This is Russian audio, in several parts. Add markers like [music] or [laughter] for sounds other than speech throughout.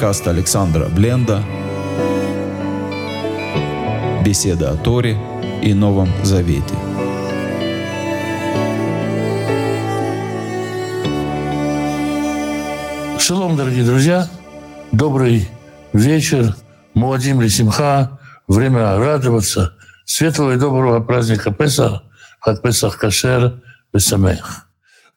Подкаст Александра Бленда. Беседа о Торе и Новом Завете. Шалом, дорогие друзья. Добрый вечер. Муадим Лисимха. Время радоваться. Светлого и доброго праздника Песах. Хат Песах Кашер Бесамех.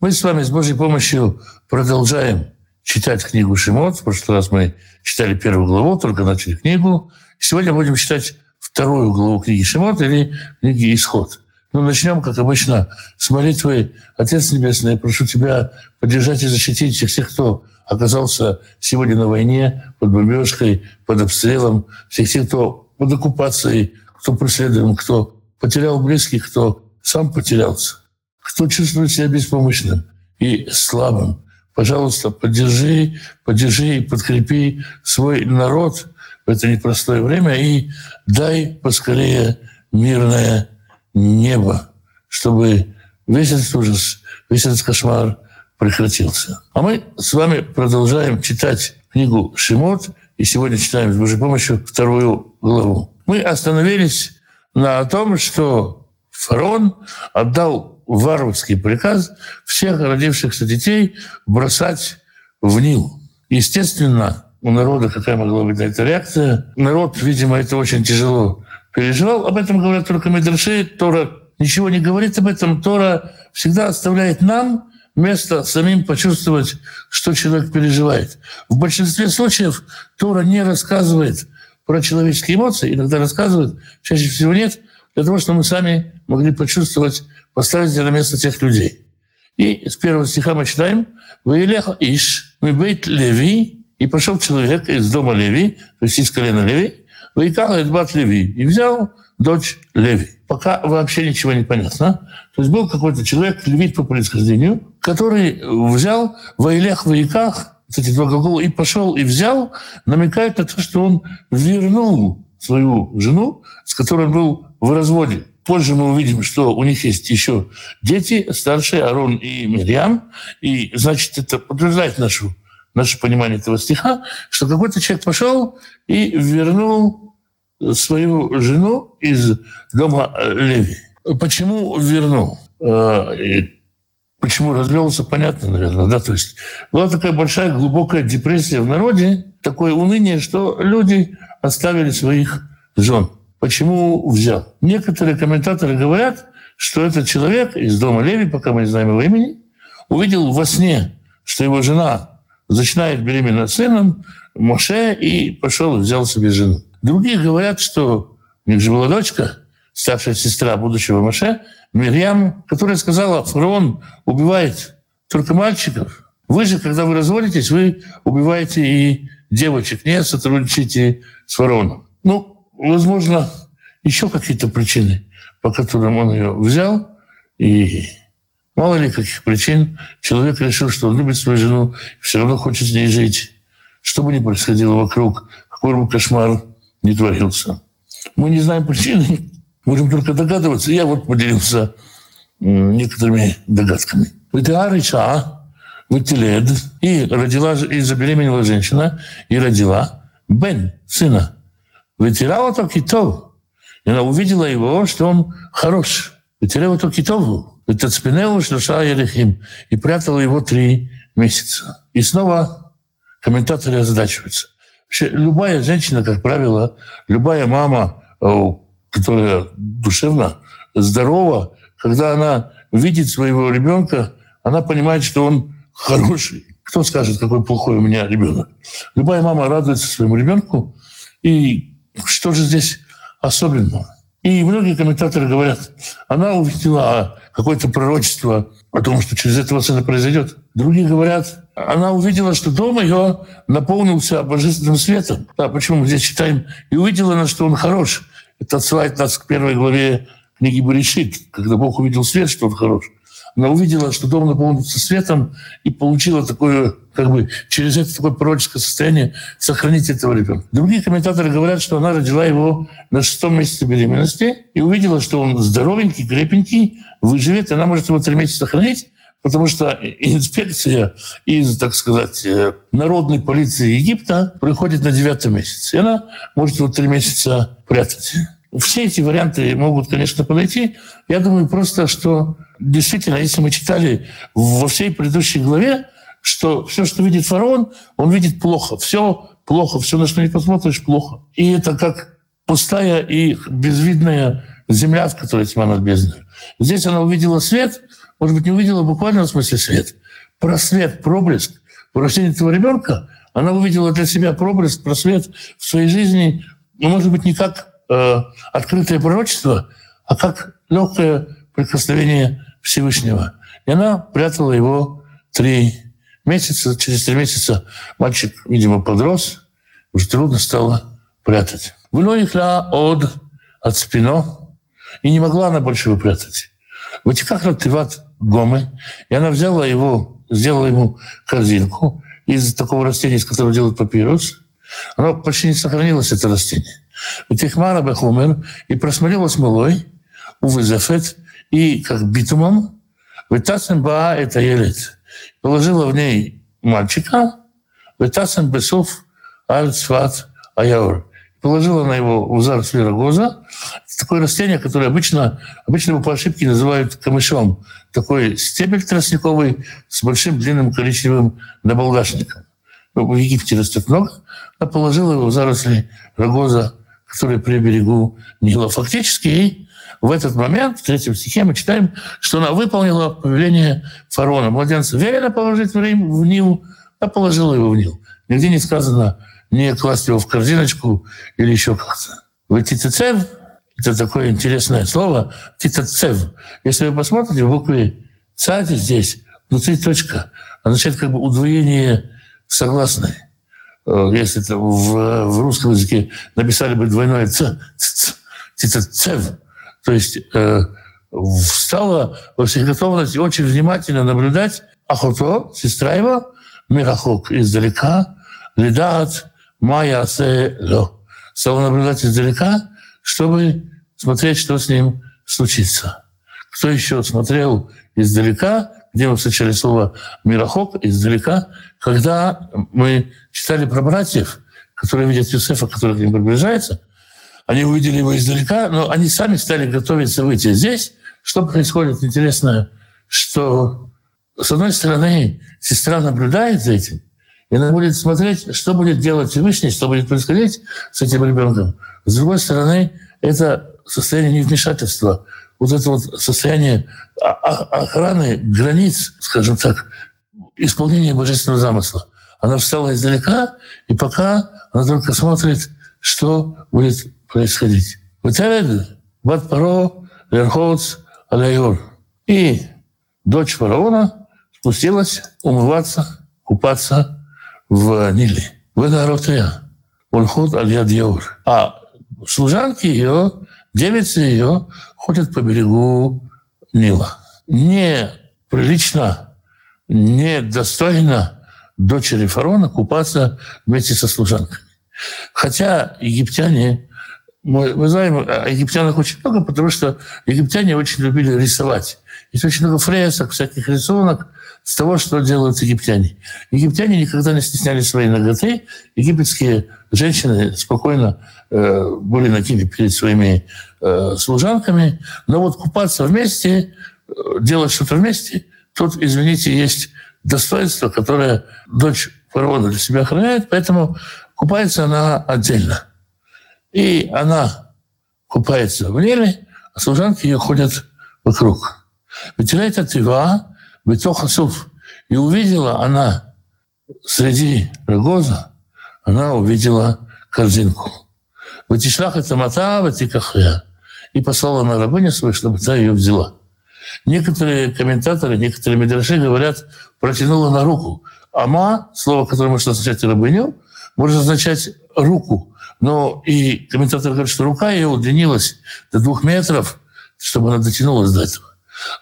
Мы с вами с Божьей помощью продолжаем читать книгу Шимот. В прошлый раз мы читали первую главу, только начали книгу. Сегодня будем читать вторую главу книги Шимот или книги Исход. Ну, начнем, как обычно, с молитвы «Отец Небесный, я прошу Тебя поддержать и защитить всех кто оказался сегодня на войне, под бомбежкой, под обстрелом, всех тех, кто под оккупацией, кто преследуем, кто потерял близких, кто сам потерялся, кто чувствует себя беспомощным и слабым. Пожалуйста, поддержи, поддержи и подкрепи свой народ в это непростое время и дай поскорее мирное небо, чтобы весь этот ужас, весь этот кошмар прекратился. А мы с вами продолжаем читать книгу Шимот, и сегодня читаем с Божьей помощью вторую главу. Мы остановились на том, что фараон отдал варварский приказ всех родившихся детей бросать в Нил. Естественно, у народа какая могла быть на это реакция. Народ, видимо, это очень тяжело переживал. Об этом говорят только Медраши. Тора ничего не говорит об этом. Тора всегда оставляет нам место самим почувствовать, что человек переживает. В большинстве случаев Тора не рассказывает про человеческие эмоции, иногда рассказывает, чаще всего нет, для того, чтобы мы сами могли почувствовать, поставить на место тех людей. И с первого стиха мы читаем «Ваилеха Иш, Мибейт Леви, и пошел человек из дома Леви, то есть из колена Леви, Ваикал Эдбат Леви, и взял дочь Леви. Пока вообще ничего не понятно. То есть был какой-то человек, левит по происхождению, который взял Ваилех Ваиках, кстати, два глагола, и пошел и взял, намекает на то, что он вернул свою жену, с которой он был в разводе. Позже мы увидим, что у них есть еще дети, старшие Арон и Мирьям, и, значит, это подтверждает нашу наше понимание этого стиха, что какой-то человек пошел и вернул свою жену из дома Леви. Почему вернул? Э, почему развелся, понятно, наверное, да, то есть была такая большая глубокая депрессия в народе, такое уныние, что люди оставили своих жен. Почему взял? Некоторые комментаторы говорят, что этот человек из дома Леви, пока мы не знаем его имени, увидел во сне, что его жена начинает беременна сыном Моше и пошел взял себе жену. Другие говорят, что у них же была дочка, старшая сестра будущего Моше, Мирьям, которая сказала, фараон убивает только мальчиков. Вы же, когда вы разводитесь, вы убиваете и девочек, не сотрудничайте с фараоном. Ну, возможно, еще какие-то причины, по которым он ее взял и Мало ли каких причин человек решил, что он любит свою жену, все равно хочет с ней жить. Что бы ни происходило вокруг, какой бы кошмар не творился. Мы не знаем причины, можем только догадываться. Я вот поделился некоторыми догадками. Витиарича, Витилед, и родила, и забеременела женщина, и родила Бен, сына. Вытирала то китов. И она увидела его, что он хорош. Вытирала то китову. Тацпинелу шлюша Ерехим и прятал его три месяца. И снова комментаторы озадачиваются. Вообще, любая женщина, как правило, любая мама, э, которая душевно здорова, когда она видит своего ребенка, она понимает, что он хороший. Кто скажет, какой плохой у меня ребенок? Любая мама радуется своему ребенку. И что же здесь особенного? И многие комментаторы говорят, она увидела какое-то пророчество о том, что через этого сына произойдет. Другие говорят, она увидела, что дом ее наполнился божественным светом. Да, почему мы здесь читаем? И увидела она, что он хорош. Это отсылает нас к первой главе книги Баришит, когда Бог увидел свет, что он хорош. Она увидела, что дом наполнится светом и получила такое, как бы через это такое пророческое состояние сохранить этого ребенка. Другие комментаторы говорят, что она родила его на шестом месяце беременности и увидела, что он здоровенький, крепенький, выживет, и она может его три месяца сохранить, потому что инспекция из, так сказать, э, народной полиции Египта приходит на девятом месяце. И она может его три месяца прятать. Все эти варианты могут, конечно, подойти. Я думаю просто, что действительно, если мы читали во всей предыдущей главе, что все, что видит фараон, он видит плохо. Все плохо, все, на что не посмотришь, плохо. И это как пустая и безвидная земля, в которой тьма над бездной. Здесь она увидела свет, может быть, не увидела буквально в смысле свет. Просвет, проблеск. В рождении этого ребенка она увидела для себя проблеск, просвет в своей жизни, ну, может быть, не как э, открытое пророчество, а как легкое прикосновение Всевышнего. И она прятала его три месяца. Через три месяца мальчик, видимо, подрос, уже трудно стало прятать. Выносила от от спино, и не могла она больше его прятать. Вытеках Ративат Гомы, и она взяла его, сделала ему корзинку из такого растения, из которого делают папирус. Оно почти не сохранилось, это растение. Вытехмара Бехумер, и просмотрела смолой, увызафет, и как битумом, вытасем ба это елет. Положила в ней мальчика, вытасем бесов аль цват аяур положила на его в заросли рогоза. такое растение, которое обычно, обычно по ошибке называют камышом. Такой стебель тростниковый с большим длинным коричневым набалдашником. Ну, в Египте растет много. Она положила его в заросли рогоза, который при берегу Нила. Фактически в этот момент, в третьем стихе, мы читаем, что она выполнила повеление фараона. Младенца велено положить в Рим, в Нил, а положила его в Нил. Нигде не сказано, не класть его в корзиночку или еще как-то. В титицев это такое интересное слово, титицев. Если вы посмотрите, в букве цади здесь внутри точка означает как бы удвоение согласной. Э, если это в, в русском языке написали бы двойное ц, ц, титицев, то есть э, стала во всех готовности очень внимательно наблюдать Ахото, сестра его, Мирахок издалека, Лидат, Майя Ло. Стал наблюдать издалека, чтобы смотреть, что с ним случится. Кто еще смотрел издалека, мы встречали слово «мирохок» издалека, когда мы читали про братьев, которые видят Юсефа, который к ним приближается, они увидели его издалека, но они сами стали готовиться выйти. Здесь что происходит интересное, что, с одной стороны, сестра наблюдает за этим, и она будет смотреть, что будет делать Всевышний, что будет происходить с этим ребенком. С другой стороны, это состояние невмешательства, вот это вот состояние охраны границ, скажем так, исполнения божественного замысла. Она встала издалека, и пока она только смотрит, что будет происходить. Выталед, Бат Паро, Верховц, Алайор. И дочь фараона спустилась умываться, купаться в Ниле. В Эгаротея. Ульхот аль. А служанки ее, девицы ее ходят по берегу Нила. Не прилично, не достойно дочери фараона купаться вместе со служанками. Хотя египтяне, мы, мы знаем о египтянах очень много, потому что египтяне очень любили рисовать. Есть очень много фресок, всяких рисунок, с того, что делают египтяне. Египтяне никогда не стесняли своей ноготы. Египетские женщины спокойно были нагими перед своими э, служанками. Но вот купаться вместе, э, делать что-то вместе, тут, извините, есть достоинство, которое дочь фараона для себя охраняет, поэтому купается она отдельно. И она купается в Ниле, а служанки ее ходят вокруг. Вытирает от Ива, Бетох Асуф. И увидела она среди рогоза, она увидела корзинку. Ватишлах это мата, ватикахя. И послала на рабыню свою, чтобы та ее взяла. Некоторые комментаторы, некоторые медраши говорят, протянула на руку. Ама, слово, которое может означать рабыню, может означать руку. Но и комментаторы говорят, что рука ее удлинилась до двух метров, чтобы она дотянулась до этого.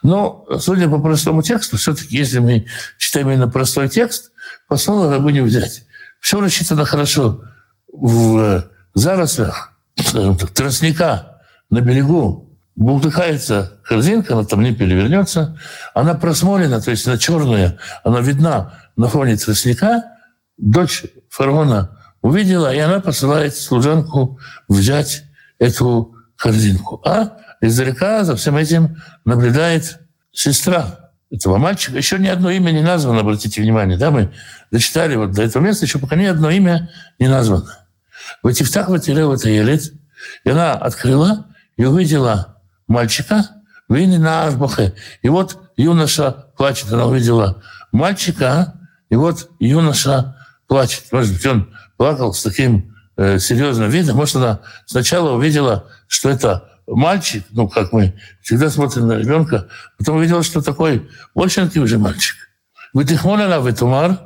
Но, судя по простому тексту, все-таки, если мы читаем именно простой текст, послала рабыню взять. Все рассчитано хорошо в зарослях, скажем так, тростника на берегу бултыхается корзинка, она там не перевернется, она просмолена, то есть она черная, она видна на фоне тростника, дочь фараона увидела, и она посылает служанку взять эту корзинку. А издалека за всем этим наблюдает сестра этого мальчика. Еще ни одно имя не названо, обратите внимание. Да, мы дочитали вот до этого места, еще пока ни одно имя не названо. Ватифтах ватирел это елет, и она открыла и увидела мальчика, вини на Ашбахе. И вот юноша плачет. Она увидела мальчика, и вот юноша плачет. Может быть, он плакал с таким э, серьезным видом. Может, она сначала увидела, что это мальчик, ну, как мы всегда смотрим на ребенка, потом увидела, что такой очень уже мальчик. Вытихмолила в Этумар,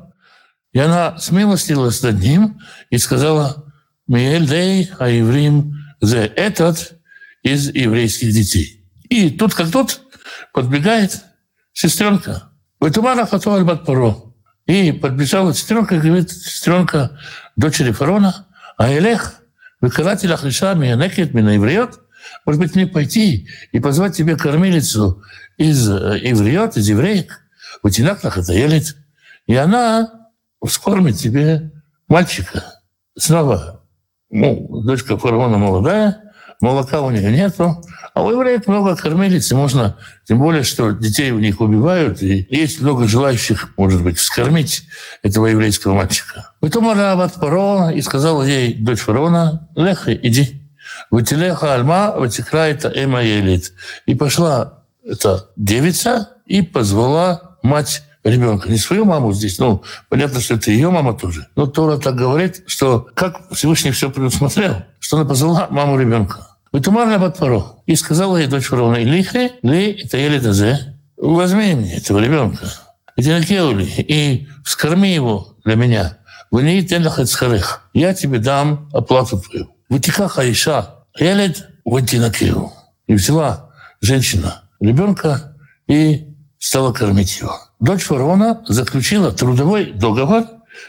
и она смилостилась над ним и сказала, «Миэль дей аеврим зе этот из еврейских детей». И тут как тут подбегает сестренка. Вытумара фатуаль батпаро. И подбежала сестренка, говорит, сестренка дочери фарона, а Элех, выкаратель Ахриша, Миянекет, Минаевриот, может быть, мне пойти и позвать тебе кормилицу из евреев, из евреек, у Тинакнах это елит, и она вскормит тебе мальчика. Снова, ну, дочка фараона молодая, молока у нее нету, а у евреев много кормилиц, и можно, тем более, что детей у них убивают, и есть много желающих, может быть, вскормить этого еврейского мальчика. Потом она Паро и сказала ей, дочь фараона, Леха, иди. Ватилеха альма, ватикра это эма елит. И пошла эта девица и позвала мать ребенка, не свою маму здесь, ну, понятно, что это ее мама тоже. Но Тора так говорит, что как Всевышний все предусмотрел, что она позвала маму ребенка. Вытумарна Батпаро. И сказала ей дочь фараона, Илихе, ли, это еле тазе, возьми мне этого ребенка. И вскорми его для меня. Я тебе дам оплату твою. Вытекаха Иша, Елед Вантинакиру. И взяла женщина ребенка и стала кормить его. Дочь фараона заключила трудовой договор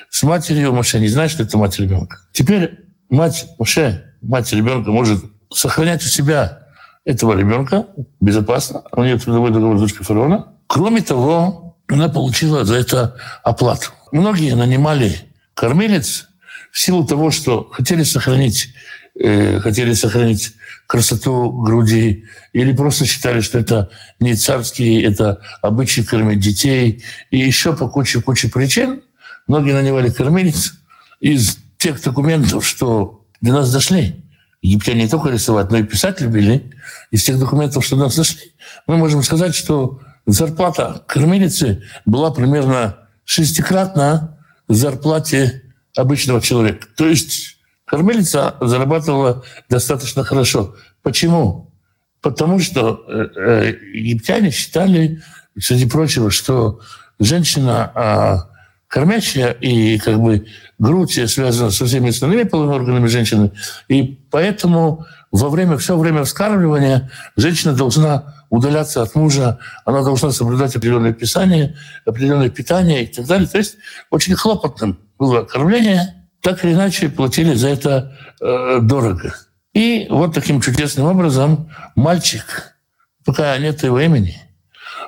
с матерью Моше, не знает, что это мать ребенка. Теперь мать Моше, мать ребенка, может сохранять у себя этого ребенка безопасно. У нее трудовой договор с дочкой фараона. Кроме того, она получила за это оплату. Многие нанимали кормилец в силу того, что хотели сохранить, э, хотели сохранить красоту груди, или просто считали, что это не царские, это обычай кормить детей, и еще по куче-куче причин многие нанимали кормилец из тех документов, что до нас дошли. Египтяне не только рисовать, но и писать любили. Из тех документов, что до нас дошли, мы можем сказать, что зарплата кормилицы была примерно шестикратна зарплате обычного человека. То есть кормилица зарабатывала достаточно хорошо. Почему? Потому что э, э, египтяне считали, среди прочего, что женщина а, кормящая и как бы грудь связана со всеми остальными половыми органами женщины. И поэтому во время, все время вскармливания женщина должна удаляться от мужа, она должна соблюдать определенное писание, определенное питание и так далее. То есть очень хлопотным было кормление, так или иначе платили за это э, дорого. И вот таким чудесным образом мальчик, пока нет его имени,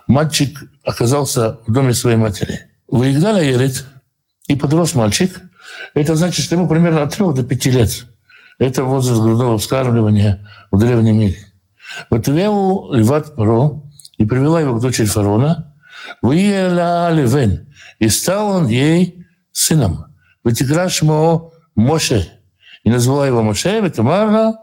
мальчик оказался в доме своей матери. Выиграли Ерит, и подрос мальчик. Это значит, что ему примерно от 3 до 5 лет. Это возраст грудного вскармливания в древнем мире. Вот Леву Леват Паро и привела его к дочери фараона. Выела Левен. И стал он ей сыном. Вытикраш ему Моше. И назвала его Моше, Ветамара,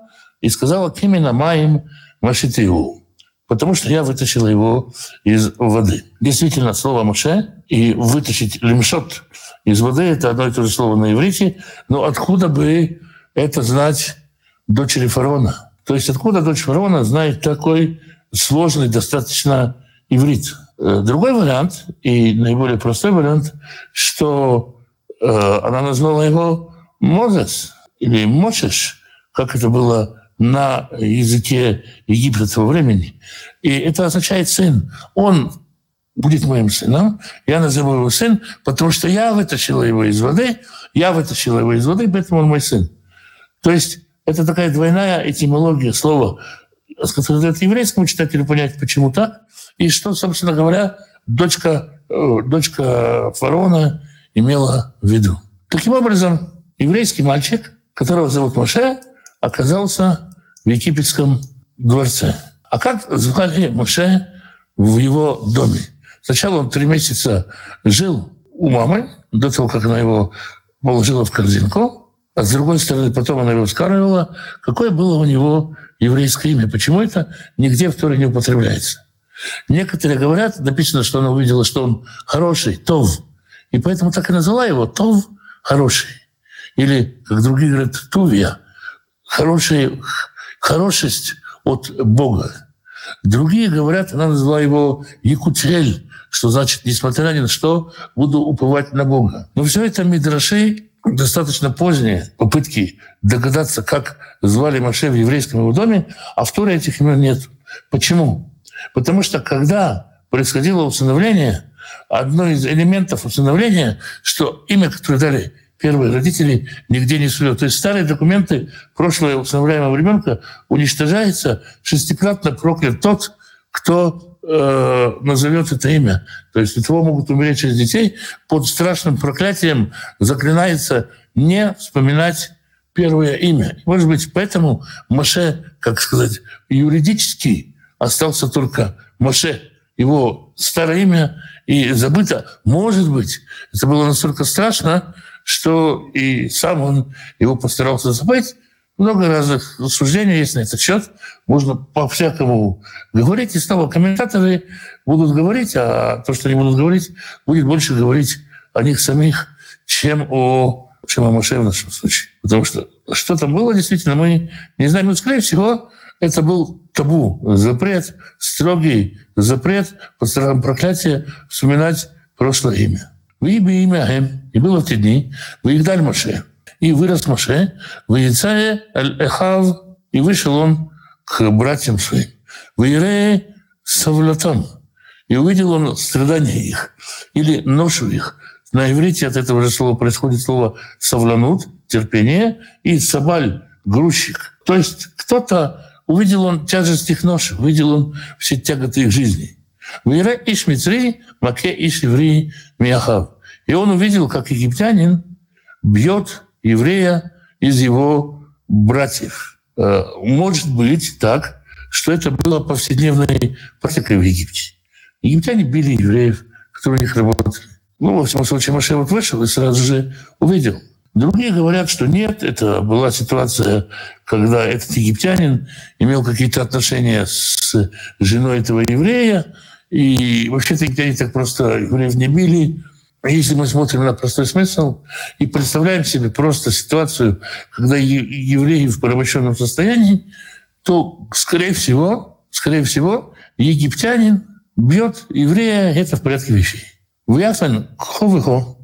и сказала, Кимина Маим Машитиу. Потому что я вытащила его из воды. Действительно, слово Моше и вытащить лимшот из воды – это одно и то же слово на иврите. Но откуда бы это знать дочери фараона? То есть откуда дочь фараона знает такой сложный достаточно иврит? Э, другой вариант, и наиболее простой вариант, что она назвала его Мозес или Мошеш, как это было на языке Египта того времени. И это означает сын. Он будет моим сыном, я назову его сын, потому что я вытащила его из воды, я вытащила его из воды, поэтому он мой сын. То есть это такая двойная этимология слова сказать, еврейскому читателю понять, почему так, и что, собственно говоря, дочка, э, дочка фараона имела в виду. Таким образом, еврейский мальчик, которого зовут Моше, оказался в египетском дворце. А как звали Моше в его доме? Сначала он три месяца жил у мамы, до того, как она его положила в корзинку, а с другой стороны, потом она его скармливала. Какое было у него еврейское имя? Почему это нигде в Торе не употребляется? Некоторые говорят, написано, что она увидела, что он хороший, Тов. И поэтому так и назвала его Тов хороший. Или, как другие говорят, Тувия. Хороший, хорошесть от Бога. Другие говорят, она назвала его Якутель, что значит, несмотря ни на что, буду уповать на Бога. Но все это Мидрашей достаточно поздние попытки догадаться, как звали Маше в еврейском его доме, а в Торе этих имен нет. Почему? Потому что когда происходило усыновление, одно из элементов усыновления, что имя, которое дали первые родители, нигде не сует. То есть старые документы прошлого усыновляемого ребенка уничтожается, шестикратно проклят тот, кто э, назовет это имя. То есть от того могут умереть через детей. Под страшным проклятием заклинается не вспоминать первое имя. Может быть, поэтому Маше, как сказать, юридически остался только Маше. Его старое имя и забыто. Может быть, это было настолько страшно, что и сам он его постарался забыть, много разных рассуждений есть на этот счет. Можно по-всякому говорить. И снова комментаторы будут говорить, а то, что они будут говорить, будет больше говорить о них самих, чем о, чем о Маше в нашем случае. Потому что что там было, действительно, мы не знаем. Но, скорее всего, это был табу, запрет, строгий запрет под страхом проклятия вспоминать прошлое имя. Вы имя имя И было в те дни, дали Маше и вырос Моше, в Яйцае Эхав, и вышел он к братьям своим. В Ирея Савлатам, и увидел он страдания их, или ношу их. На иврите от этого же слова происходит слово «савланут», терпение, и «сабаль», грузчик. То есть кто-то увидел он тяжесть их ноши, увидел он все тяготы их жизни. Вира иш мицри, маке иш еври мияхав. И он увидел, как египтянин бьет еврея из его братьев. Э, может быть так, что это было повседневной практикой в Египте. Египтяне били евреев, которые у них работали. Ну, во всяком случае, Маше вот вышел и сразу же увидел. Другие говорят, что нет, это была ситуация, когда этот египтянин имел какие-то отношения с женой этого еврея, и вообще-то египтяне так просто евреев не били, если мы смотрим на простой смысл и представляем себе просто ситуацию, когда евреи в порабощенном состоянии, то, скорее всего, скорее всего, египтянин бьет еврея, это в порядке вещей. Вяфен ховыхо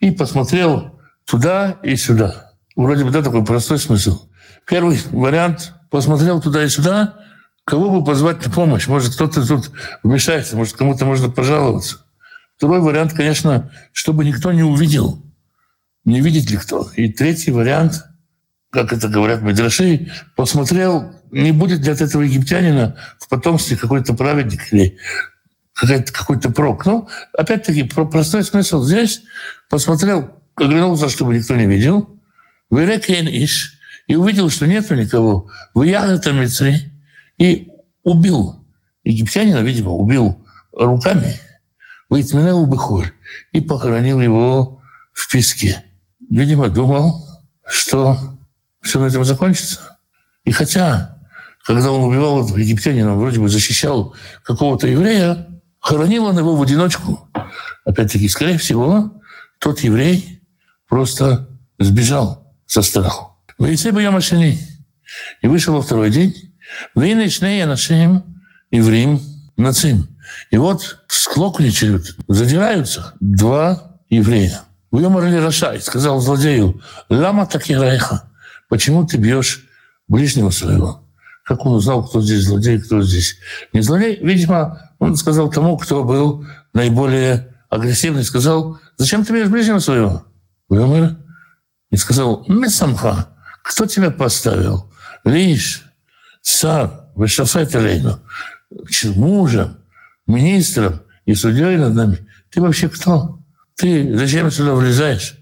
и посмотрел туда и сюда. Вроде бы да, такой простой смысл. Первый вариант посмотрел туда и сюда, кого бы позвать на помощь. Может, кто-то тут вмешается, может, кому-то можно пожаловаться. Второй вариант, конечно, чтобы никто не увидел, не видит ли кто. И третий вариант, как это говорят Медраши, посмотрел, не будет ли от этого египтянина в потомстве какой-то праведник или какой-то прок. Ну, опять-таки, простой смысл здесь. Посмотрел, оглянулся, чтобы никто не видел. Иш. И увидел, что нету никого. Выял это Мицри. И убил. Египтянина, видимо, убил руками. Вытменил Бехоль и похоронил его в песке. Видимо, думал, что все на этом закончится. И хотя, когда он убивал египтянина, он вроде бы защищал какого-то еврея, хоронил он его в одиночку. Опять-таки, скорее всего, тот еврей просто сбежал со страху. Вейце бы я машини. И вышел во второй день. Вы начнее нашим евреем нацим. И вот склокничают, задираются два еврея. Выморли Рашай, сказал злодею, лама так и райха, почему ты бьешь ближнего своего? Как он узнал, кто здесь злодей, кто здесь не злодей? Видимо, он сказал тому, кто был наиболее агрессивный, сказал, зачем ты бьешь ближнего своего? Вымер и сказал, Месамха, кто тебя поставил? Лишь, сар, Вешафет Алейну, мужем, министром и судьей над нами. Ты вообще кто? Ты зачем сюда влезаешь?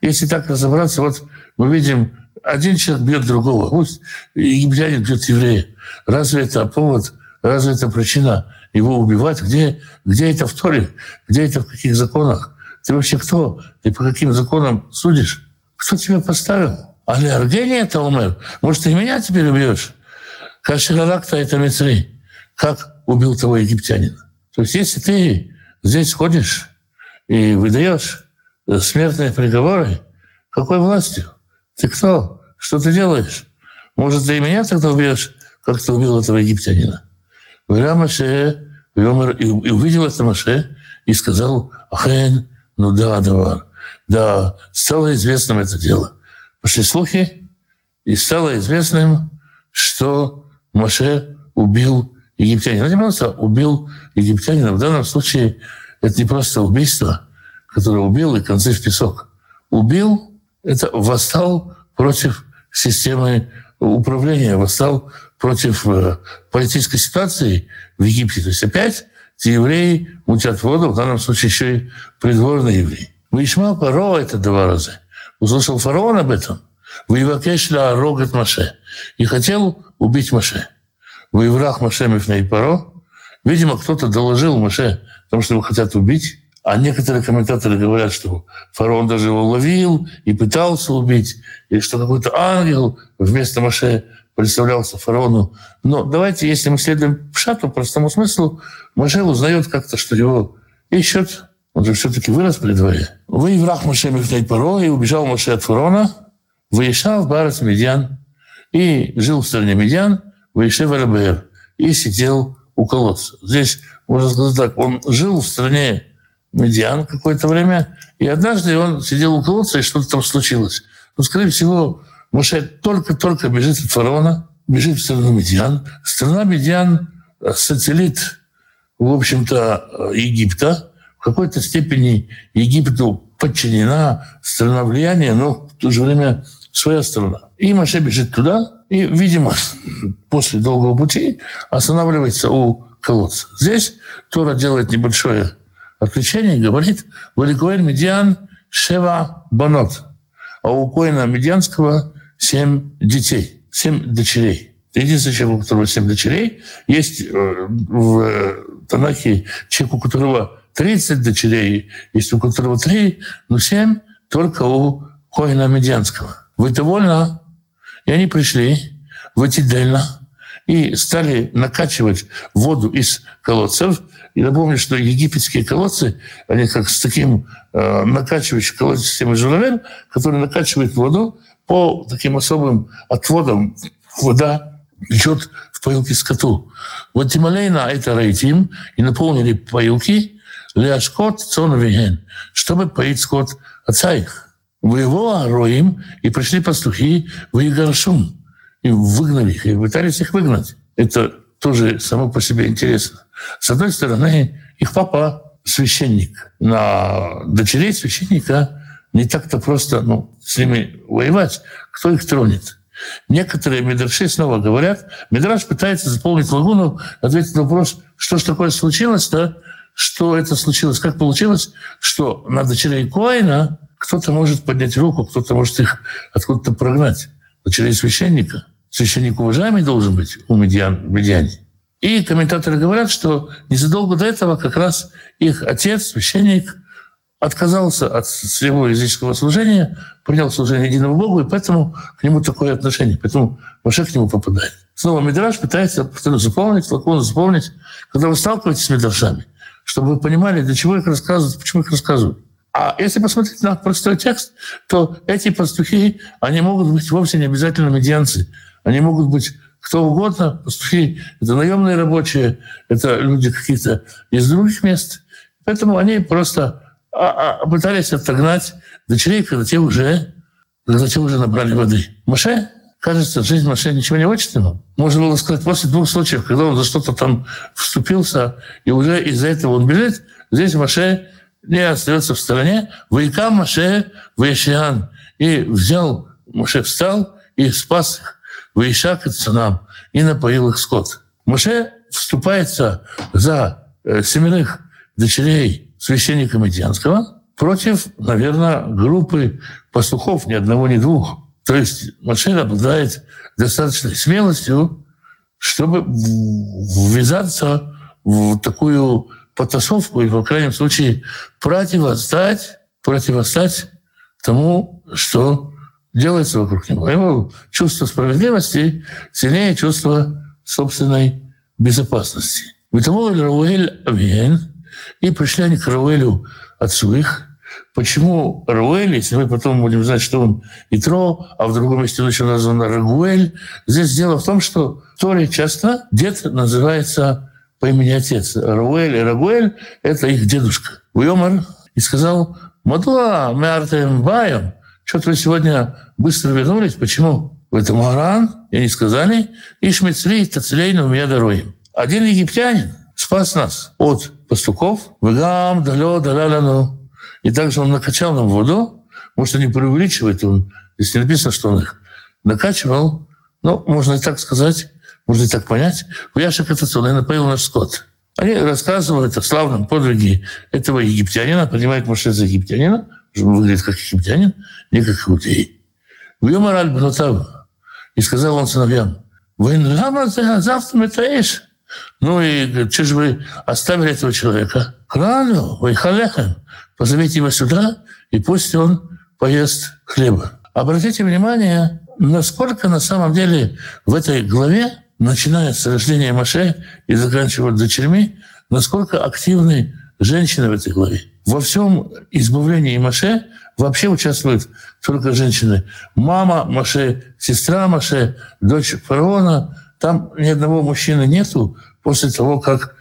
Если так разобраться, вот мы видим, один человек бьет другого. Пусть египтянин бьет еврея. Разве это повод, разве это причина его убивать? Где, где это в Торе? Где это в каких законах? Ты вообще кто? Ты по каким законам судишь? Кто тебя поставил? Али Аргени это умер. Может, ты меня теперь убьешь? Каширалакта это Мицри. Как убил того египтянина? То есть если ты здесь ходишь и выдаешь смертные приговоры, какой властью? Ты кто? Что ты делаешь? Может, ты и меня тогда убьешь, как ты убил этого египтянина? Вера Маше, и увидел это Маше, и сказал, Ахен, ну да, давар. Да, стало известным это дело. Пошли слухи, и стало известным, что Маше убил египтянина. Не просто убил египтянина. В данном случае это не просто убийство, которое убил и концы в песок. Убил – это восстал против системы управления, восстал против э, политической ситуации в Египте. То есть опять евреи мутят воду, в данном случае еще и придворные евреи. Вишма Паро это два раза. Услышал фараон об этом. Воевакеш ла рогат Маше. И хотел убить Маше. Воеврах Маше Мифней Паро. Видимо, кто-то доложил Маше, потому что его хотят убить. А некоторые комментаторы говорят, что фараон даже его ловил и пытался убить, и что какой-то ангел вместо Маше представлялся фараону. Но давайте, если мы следуем шату, простому смыслу, Маше узнает как-то, что его ищут. Он же все-таки вырос при дворе. Вы враг Маше Мифней Паро, и убежал Маше от фараона, выезжал в Барас Медьян, и жил в стране Медьян, выезжал в Арабер, и сидел у колодца. Здесь, можно сказать так, он жил в стране Медиан какое-то время, и однажды он сидел у колодца, и что-то там случилось. Ну, скорее всего, Моше только-только бежит от фараона, бежит в страну Медиан. Страна Медиан – сателлит, в общем-то, Египта. В какой-то степени Египту подчинена страна влияния, но в то же время своя страна. И Моше бежит туда, и, видимо, [laughs] после долгого пути останавливается у колодца. Здесь Тора делает небольшое отключение говорит «Валикоэль Медиан Шева Банот». А у Коина Медианского семь детей, семь дочерей. Единственный человек, у которого семь дочерей, есть э, в Танахе человек, у которого 30 дочерей, есть у которого три, но семь только у Коина Медианского. Вы довольны? И они пришли в Этидельна и стали накачивать воду из колодцев, и напомню, что египетские колодцы, они как с таким э, накачивающим колодец системой Журавель, который накачивает воду по таким особым отводам. Вода идет в поилки скоту. Вот Тималейна это рейтим, и наполнили поилки Ляшкот Цоновиген, чтобы поить скот отца их. В его роим, и пришли пастухи в Игаршум, и выгнали их, и пытались их выгнать. Это тоже само по себе интересно. С одной стороны, их папа священник. На дочерей священника не так-то просто ну, с ними воевать. Кто их тронет? Некоторые медраши снова говорят, Медраш пытается заполнить лагуну, ответить на вопрос, что же такое случилось-то, что это случилось, как получилось, что на дочерей Коина кто-то может поднять руку, кто-то может их откуда-то прогнать. Дочерей священника. Священник уважаемый должен быть у медиан, медиане. И комментаторы говорят, что незадолго до этого как раз их отец, священник, отказался от своего языческого служения, принял служение единому Богу, и поэтому к нему такое отношение. Поэтому Маше к нему попадает. Снова Мидраш пытается заполнить, лакону заполнить. Когда вы сталкиваетесь с Мидрашами, чтобы вы понимали, для чего их рассказывают, почему их рассказывают. А если посмотреть на простой текст, то эти пастухи, они могут быть вовсе не обязательно медианцы. Они могут быть кто угодно, пастухи – это наемные рабочие, это люди какие-то из других мест. Поэтому они просто пытались отогнать дочерей, когда те уже, когда те уже набрали воды. Маше, кажется, жизнь Маше ничего не учит ему. Можно было сказать, после двух случаев, когда он за что-то там вступился, и уже из-за этого он бежит, здесь Маше не остается в стороне. Вайкам Маше Вайшиан. И взял, Маше встал и спас их. Ваишак и цунам, и напоил их скот. Моше вступается за э, семерых дочерей священника Медианского против, наверное, группы пастухов, ни одного, ни двух. То есть Моше обладает достаточной смелостью, чтобы ввязаться в такую потасовку и, по крайнем случае, противостать, противостать тому, что делается вокруг него. Его чувство справедливости сильнее чувства собственной безопасности. Витамол Рауэль Авиен, и пришли они к Рауэлю отцу их. Почему Рауэль, если мы потом будем знать, что он Итро, а в другом месте он еще назван Рагуэль. Здесь дело в том, что в Торе часто дед называется по имени отец. Рауэль и Рагуэль – это их дедушка. Уйомар и сказал, Мадуа, мы артем баем. Что-то вы сегодня быстро вернулись. Почему? В этом Аран, и они сказали, Ишмецли, Тацелейну, меня дороем. Один египтянин спас нас от пастухов. Вегам, далё, даляляну. И также он накачал нам воду. Может, они преувеличивают. Он, здесь не написано, что он их накачивал. Ну, можно и так сказать, можно и так понять. В Яшек это сон, и напоил наш скот. Они рассказывают о славном подвиге этого египтянина, понимает Моше за египтянина, чтобы выглядит как египтянин, не как иудей. И сказал он сыновьям, вы завтра метаешь. Ну и что же вы оставили этого человека? Крану, вы халехем. Позовите его сюда, и пусть он поест хлеба. Обратите внимание, насколько на самом деле в этой главе начиная с рождения Маше и заканчивая дочерьми, насколько активны женщины в этой главе. Во всем избавлении Маше вообще участвуют только женщины. Мама Маше, сестра Маше, дочь фараона. Там ни одного мужчины нету после того, как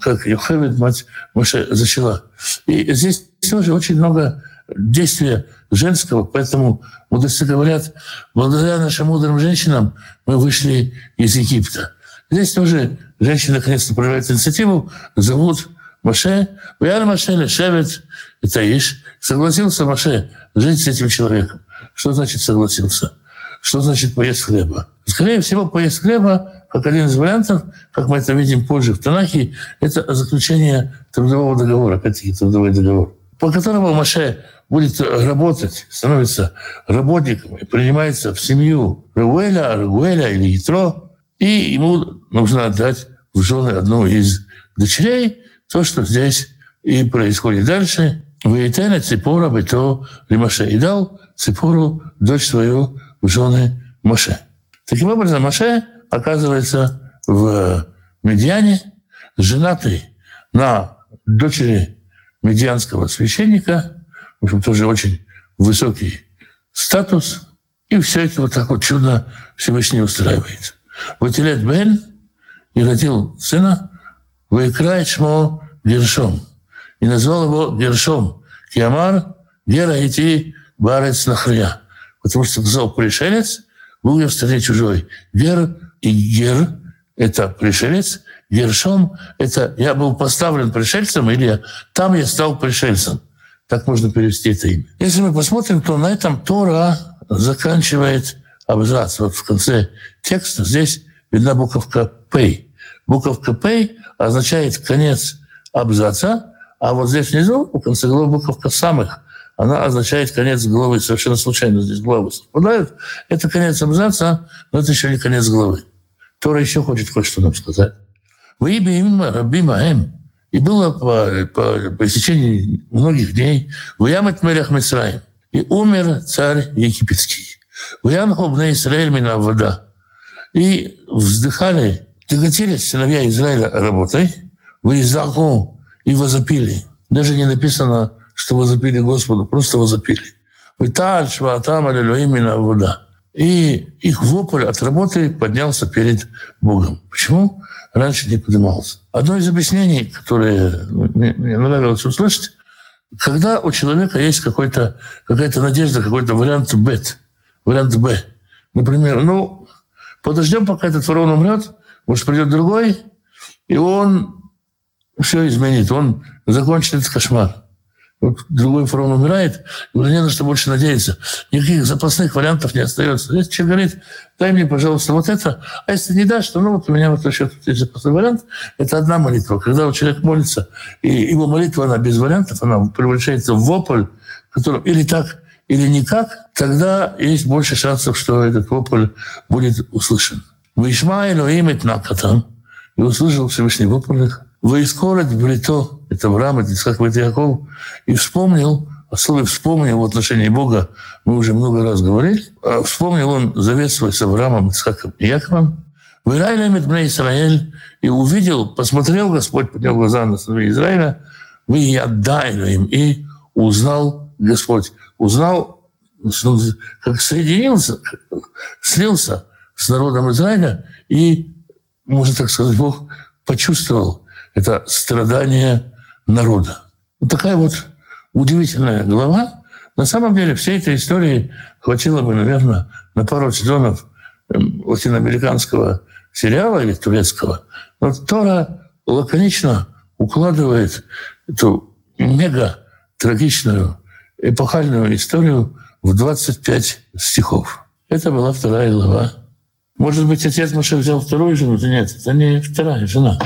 как Йохевед, мать Маше, зачала. И здесь тоже очень много действия женского, поэтому мудрецы говорят, благодаря нашим мудрым женщинам мы вышли из Египта. Здесь тоже женщина наконец-то проявляет инициативу, зовут Маше, Вяр Маше Лешевет, это Иш, согласился Маше жить с этим человеком. Что значит согласился? Что значит поесть хлеба? Скорее всего, поесть хлеба, как один из вариантов, как мы это видим позже в Танахе, это заключение трудового договора, опять-таки трудовой договор, по которому Маше будет работать, становится работником и принимается в семью Руэля, Руэля или Ятро, и ему нужно отдать в жены одну из дочерей, то, что здесь и происходит дальше. Ваитена Ципора Бето Лимаше. И дал Ципору дочь свою в жены Маше. Таким образом, Маше оказывается в Медиане, женатый на дочери медианского священника – в общем, тоже очень высокий статус, и все это вот так вот чудно Всевышний устраивает. Ватилет Бен и родил сына, выиграет шмо Гершом. И назвал его Гершом. Киамар Гера идти барец нахря. Потому что сказал пришелец, был я в стране чужой. Гер и Гер – это пришелец, Гершом – это я был поставлен пришельцем, или там я стал пришельцем. Так можно перевести это имя. Если мы посмотрим, то на этом Тора заканчивает абзац. Вот в конце текста здесь видна буковка «П». Буковка «П» означает конец абзаца, а вот здесь внизу, в конце главы, буковка «самых», она означает конец главы. Совершенно случайно здесь главы совпадают. Это конец абзаца, но это еще не конец главы. Тора еще хочет кое-что нам сказать. «Вы имя Маэм» И было по, по, по истечении многих дней «Ваямет Мелех Мисраим» и умер царь египетский. «Ваямху бне Исраэль мина вода». И вздыхали, тяготились сыновья Израиля работой, вырезаку и возопили. Даже не написано, что возопили Господу, просто возопили. И их вопль от работы поднялся перед Богом. Почему? раньше не поднимался. Одно из объяснений, которое мне, мне нравилось услышать, когда у человека есть какой-то, какая-то надежда, какой-то вариант Б, вариант Б. Например, ну, подождем, пока этот ворон умрет, может, придет другой, и он все изменит, он закончит этот кошмар. Вот другой фараон умирает, и уже не на что больше надеяться. Никаких запасных вариантов не остается. Если человек говорит, дай мне, пожалуйста, вот это, а если не дашь, то ну вот у меня вот еще тут есть запасной вариант. Это одна молитва. Когда человек молится, и его молитва, она без вариантов, она превращается в вопль, который или так, или никак, тогда есть больше шансов, что этот вопль будет услышан. Вишма Элоим Накатам, и услышал Всевышний вопль их. Воискорет брито, это Авраам, это Исхак, это Яков, и вспомнил, о «вспомнил» в отношении Бога мы уже много раз говорили, а вспомнил он завет свой с Авраамом, Исхаком и Яковом, «Вырайлем Бней Израиль» и увидел, посмотрел Господь, поднял глаза на сыновей Израиля, «Вы ядайну им» и узнал Господь. Узнал, как соединился, слился с народом Израиля. И, можно так сказать, Бог почувствовал это страдание народа. Вот такая вот удивительная глава. На самом деле всей этой истории хватило бы, наверное, на пару сезонов эм, латиноамериканского сериала или турецкого. Но Тора лаконично укладывает эту мега трагичную эпохальную историю в 25 стихов. Это была вторая глава может быть, отец Маше взял вторую жену? Да нет, это не вторая жена.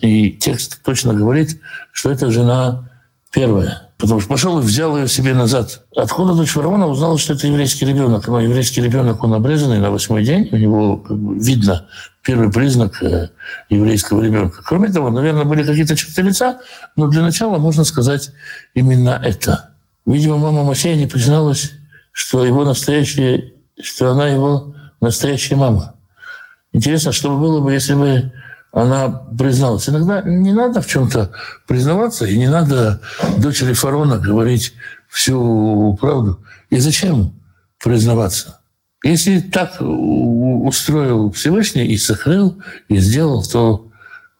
И текст точно говорит, что это жена первая. Потому что пошел и взял ее себе назад. Откуда дочь фараона узнала, что это еврейский ребенок? Но еврейский ребенок, он обрезанный на восьмой день. У него видно первый признак э, еврейского ребенка. Кроме того, наверное, были какие-то черты лица, но для начала можно сказать именно это. Видимо, мама Моисея не призналась, что его настоящее, что она его настоящая мама. Интересно, что было бы, если бы она призналась. Иногда не надо в чем-то признаваться, и не надо дочери фараона говорить всю правду. И зачем признаваться? Если так устроил Всевышний и сохранил, и сделал, то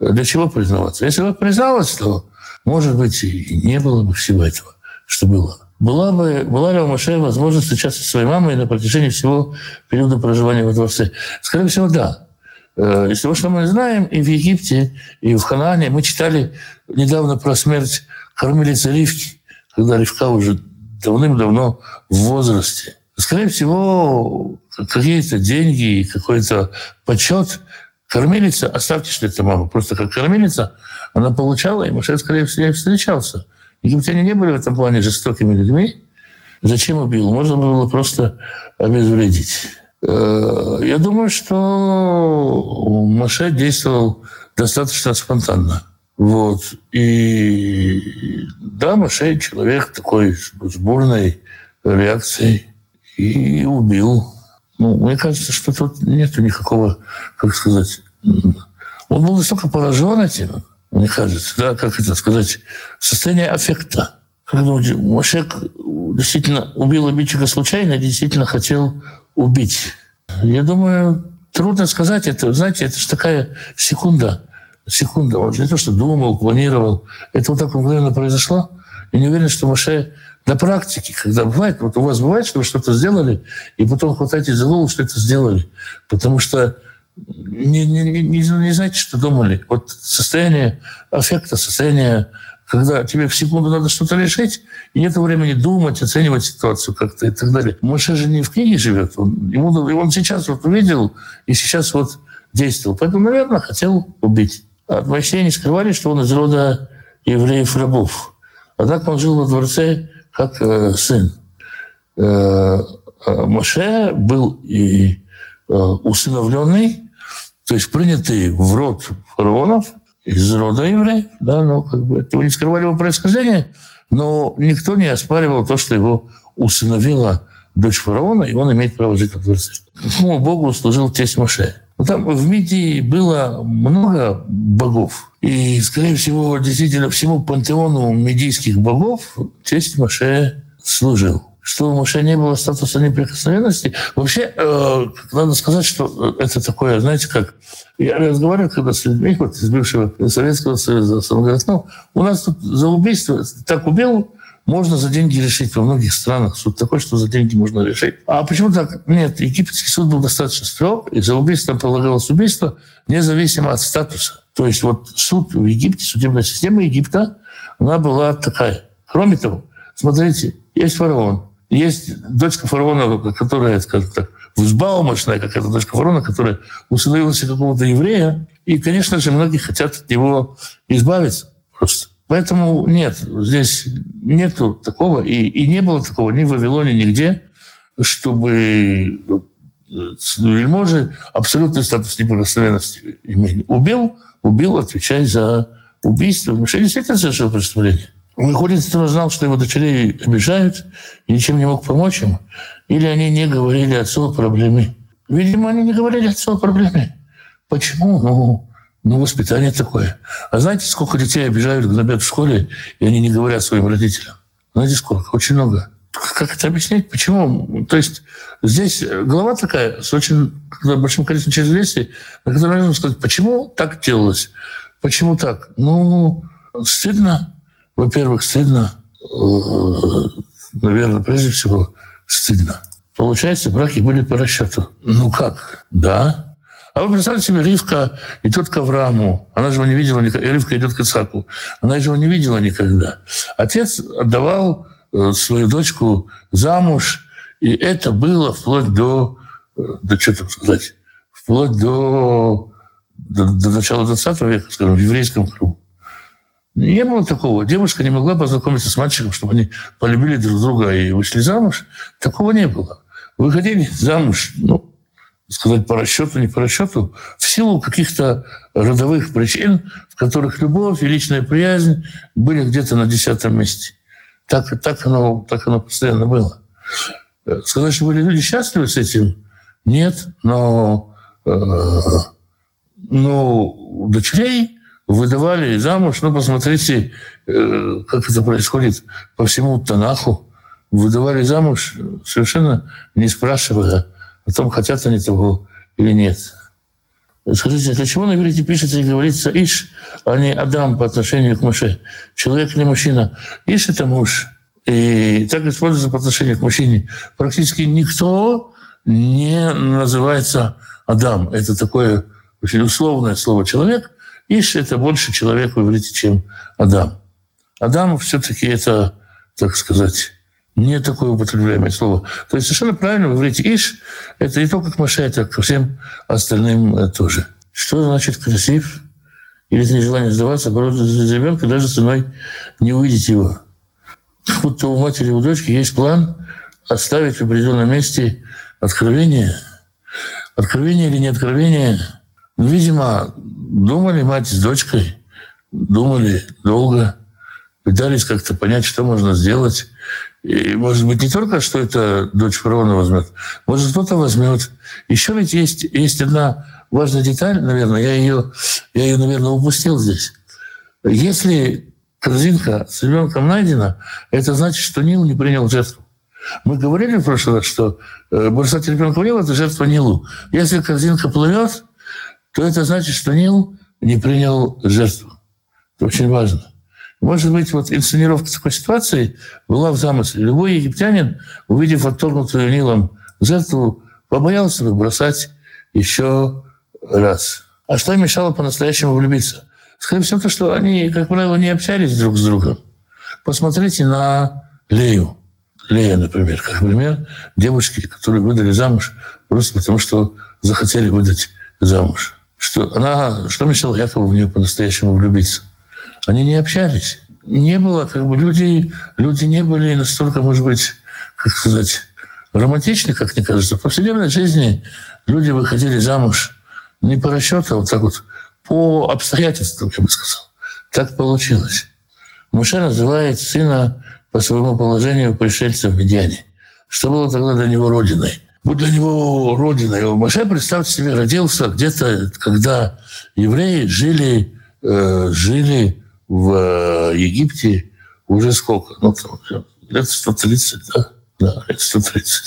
для чего признаваться? Если бы призналась, то, может быть, и не было бы всего этого, что было. Была, бы, была ли у Маше возможность встречаться со своей мамой на протяжении всего периода проживания во дворце? Скорее всего, да. Э, из того, что мы знаем, и в Египте, и в Ханане, мы читали недавно про смерть кормилицы Ривки, когда Ривка уже давным-давно в возрасте. Скорее всего, какие-то деньги какой-то почет кормилица, оставьте, что это мама, просто как кормилица, она получала, и Маше, скорее всего, встречался. Египтяне не были в этом плане жестокими людьми. Зачем убил? Можно было просто обезвредить. Э, я думаю, что Маше действовал достаточно спонтанно. Вот. И да, Маше человек такой с бурной реакцией и убил. Ну, мне кажется, что тут нет никакого, как сказать, он был настолько поражен этим, мне кажется, да, как это сказать, состояние аффекта. Когда Машек действительно убил обидчика случайно, действительно хотел убить. Я думаю, трудно сказать это. Знаете, это же такая секунда. Секунда. Он не то, что думал, планировал. Это вот так мгновенно произошло. Я не уверен, что Маше на практике, когда бывает, вот у вас бывает, что вы что-то сделали, и потом хватаете за голову, что это сделали. Потому что не, не, не, не знаете, что думали. Вот состояние аффекта, состояние, когда тебе в секунду надо что-то решить, и нет времени думать, оценивать ситуацию как-то и так далее. Моше же не в книге живет. Он, ему, он сейчас вот увидел и сейчас вот действовал. Поэтому, наверное, хотел убить. От Моисея не скрывали, что он из рода евреев-рабов. Однако он жил во дворце как э, сын. Э, э был и э, усыновленный, то есть принятый в род фараонов из рода евреев, да, ну, как бы, этого не скрывали его происхождение, но никто не оспаривал то, что его усыновила дочь фараона, и он имеет право жить во дворце. Какому богу служил тесть Моше? Там в Мидии было много богов. И, скорее всего, действительно, всему пантеону медийских богов тесть Моше служил что у Моше не было статуса неприкосновенности. Вообще, э, надо сказать, что это такое, знаете, как... Я разговариваю когда с людьми вот, из бывшего Советского Союза, он говорит, ну, у нас тут за убийство, так убил, можно за деньги решить во многих странах. Суд такой, что за деньги можно решить. А почему так? Нет, египетский суд был достаточно строг, и за убийство полагалось убийство независимо от статуса. То есть вот суд в Египте, судебная система Египта, она была такая. Кроме того, Смотрите, есть фараон, есть дочка фараона, которая, скажем так, взбалмошная, как эта дочка фараона, которая усыновила себе какого-то еврея. И, конечно же, многие хотят от него избавиться просто. Поэтому нет, здесь нету такого, и, и не было такого ни в Вавилоне, нигде, чтобы вельможи абсолютный статус неприкосновенности имели. Убил, убил, отвечай за убийство. Мишель действительно совершил преступление. Он знал, что его дочерей обижают, и ничем не мог помочь им. Или они не говорили отцу о проблеме. Видимо, они не говорили отцу о проблеме. Почему? Ну, ну, воспитание такое. А знаете, сколько детей обижают, гнобят в школе, и они не говорят своим родителям? Знаете, сколько? Очень много. Как это объяснять? Почему? То есть здесь голова такая с очень большим количеством через на которой нужно сказать, почему так делалось? Почему так? Ну, стыдно. Во-первых, стыдно. Э, наверное, прежде всего, стыдно. Получается, браки были по расчету. Ну как? Да. А вы представьте себе, Ривка идет к Аврааму. Она же его не видела никогда. Ривка идет к Ицаку. Она же его не видела никогда. Отец отдавал э, свою дочку замуж, и это было вплоть до, э, до что там сказать, вплоть до до, до начала 20 века, скажем, в еврейском кругу. Не было такого. Девушка не могла познакомиться с мальчиком, чтобы они полюбили друг друга и вышли замуж. Такого не было. Выходили замуж, ну, сказать по расчету, не по расчету, в силу каких-то родовых причин, в которых любовь и личная приязнь были где-то на десятом месте. Так, так, оно, так оно постоянно было. Сказать, что были люди счастливы с этим, нет, но э, ну, дочерей выдавали замуж. Ну, посмотрите, э, как это происходит по всему Танаху. Выдавали замуж совершенно не спрашивая о том, хотят они того или нет. Скажите, для чего на иврите пишется и говорится «иш», а не «адам» по отношению к Маше? Человек не мужчина. «Иш» — это муж. И так используется по отношению к мужчине. Практически никто не называется «адам». Это такое очень условное слово «человек», Иш – это больше человек в иврите, чем Адам. Адам все-таки это, так сказать, не такое употребляемое слово. То есть совершенно правильно в иврите Иш – это не только к Маше, это ко всем остальным э, тоже. Что значит красив? Или это нежелание сдаваться, бороться за ребенка, даже ценой не увидеть его. Как будто у матери, у дочки есть план оставить в определенном месте откровение. Откровение или не откровение – видимо, думали мать с дочкой, думали долго, пытались как-то понять, что можно сделать. И, может быть, не только, что это дочь фараона возьмет, может, кто-то возьмет. Еще ведь есть, есть одна важная деталь, наверное, я ее, я ее, наверное, упустил здесь. Если корзинка с ребенком найдена, это значит, что Нил не принял жертву. Мы говорили в прошлый раз, что э, бросать ребенка в Нил – это жертва Нилу. Если корзинка плывет, то это значит, что Нил не принял жертву. Это очень важно. Может быть, вот инсценировка такой ситуации была в замысле. Любой египтянин, увидев отторгнутую Нилом жертву, побоялся бы бросать еще раз. А что мешало по-настоящему влюбиться? Скорее всего, то, что они, как правило, не общались друг с другом. Посмотрите на Лею. Лея, например, как пример девушки, которые выдали замуж просто потому, что захотели выдать замуж что она, что мешало Якову в нее по-настоящему влюбиться? Они не общались. Не было, как бы люди, люди не были настолько, может быть, как сказать, романтичны, как мне кажется. В повседневной жизни люди выходили замуж не по расчету, а вот так вот, по обстоятельствам, я бы сказал. Так получилось. Муше называет сына по своему положению пришельцем в Медиане. Что было тогда для него родиной? Вот для него родина. Его Моше, представьте себе, родился где-то, когда евреи жили, э, жили в э, Египте уже сколько? Ну, там, лет 130, да? Да, лет 130.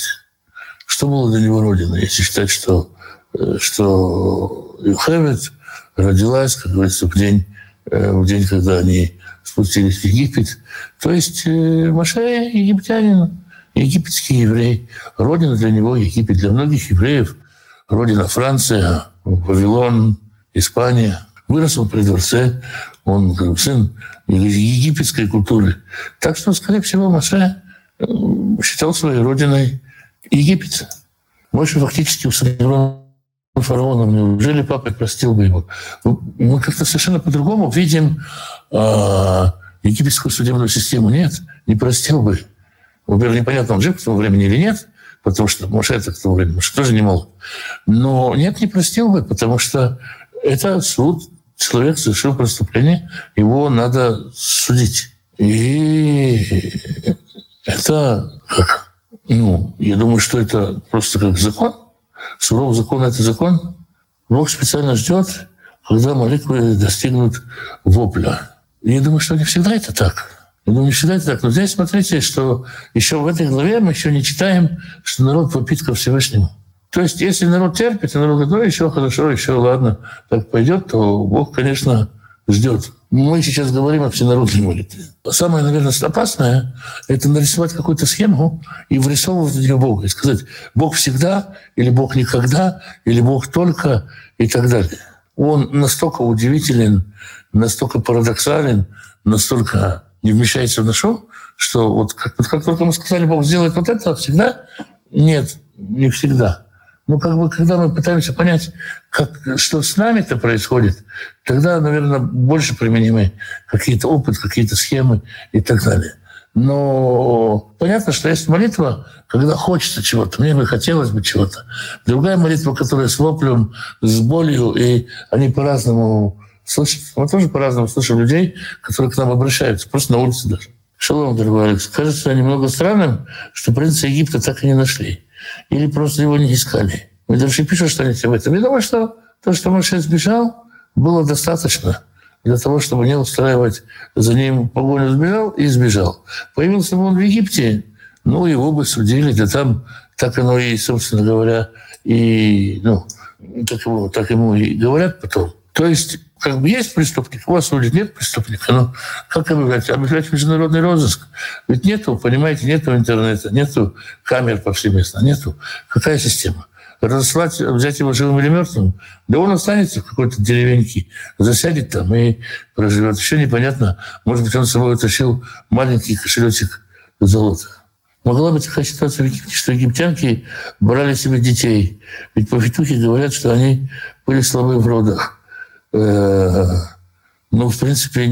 Что было для него родина, если считать, что, э, что Юхевет родилась, как говорится, в день, э, в день, когда они спустились в Египет. То есть э, Моше египтянин, египетский еврей. Родина для него Египет. Для многих евреев родина Франция, Вавилон, Испания. Вырос он при дворце он сын египетской культуры. Так что, скорее всего, Моше считал своей родиной Египет. Больше фактически усыновлен фараоном. Неужели папа простил бы его? Мы как-то совершенно по-другому видим э, египетскую судебную систему. Нет, не простил бы. Во-первых, непонятно, он жив к тому времени или нет, потому что Моше это к тому времени, Моше тоже не мог. Но нет, не простил бы, потому что это суд, человек совершил преступление, его надо судить. И это как ну, я думаю, что это просто как закон. Суровый закон – это закон. Бог специально ждет, когда молитвы достигнут вопля. Я думаю, что не всегда это так. Думаю, не всегда это так. Но здесь смотрите, что еще в этой главе мы еще не читаем, что народ вопит ко Всевышнему. То есть, если народ терпит, и народ говорит, ну, еще хорошо, еще ладно, так пойдет, то Бог, конечно, ждет. Мы сейчас говорим о всенародной молитве. Самое, наверное, опасное – это нарисовать какую-то схему и врисовывать нее Бога. И сказать, Бог всегда, или Бог никогда, или Бог только, и так далее. Он настолько удивителен, настолько парадоксален, настолько не вмещается в нашу, что вот как, вот как только мы сказали, Бог сделает вот это всегда, нет, не всегда. Ну, как бы, когда мы пытаемся понять, как, что с нами-то происходит, тогда, наверное, больше применимы какие-то опыт, какие-то схемы и так далее. Но понятно, что есть молитва, когда хочется чего-то, мне бы хотелось бы чего-то. Другая молитва, которая с воплем, с болью, и они по-разному слышат. Мы тоже по-разному слышим людей, которые к нам обращаются, просто на улице даже. Шалом, дорогой Алекс. Кажется немного странным, что принца Египта так и не нашли. Или просто его не искали. Медраши пишут что-нибудь об этом. Я думаю, что то, что Моше сбежал, было достаточно для того, чтобы не устраивать за ним погоню. Сбежал и сбежал. Появился бы он в Египте, ну, его бы судили, да там так оно и, собственно говоря, и, ну, так ему, так ему и говорят потом. То есть, как бы есть преступник, у вас судят, нет преступника. Но как объявлять? Объявлять международный розыск. Ведь нету, понимаете, нету интернета, нету камер повсеместно, нету. Какая система? разослать, взять его живым или мертвым, да он останется в какой-то деревеньке, засядет там и проживет. Еще непонятно, может быть, он с собой утащил маленький кошелечек золота. Могла быть такая ситуация что египтянки брали себе детей. Ведь повитухи говорят, что они были слабы в родах. Э, ну, в принципе,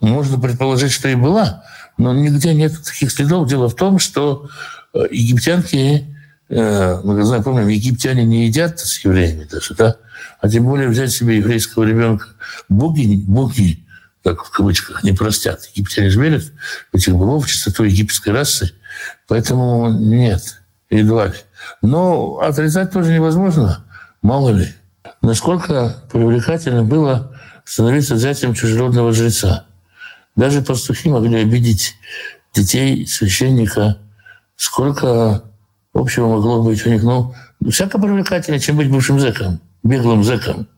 можно предположить, что и была, но нигде нет таких следов. Дело в том, что э, египтянки Э, мы знаем, помним, египтяне не едят с евреями даже, да? А тем более взять себе еврейского ребенка. Боги, боги, так в кавычках, не простят. Египтяне же верят в этих богов, чистоту египетской расы. Поэтому нет, едва ли. Но отрицать тоже невозможно, мало ли. Насколько привлекательно было становиться взятием чужеродного жреца. Даже пастухи могли обидеть детей священника. Сколько общего могло быть у них, ну, всяко привлекательнее, чем быть бывшим зэком, беглым зэком,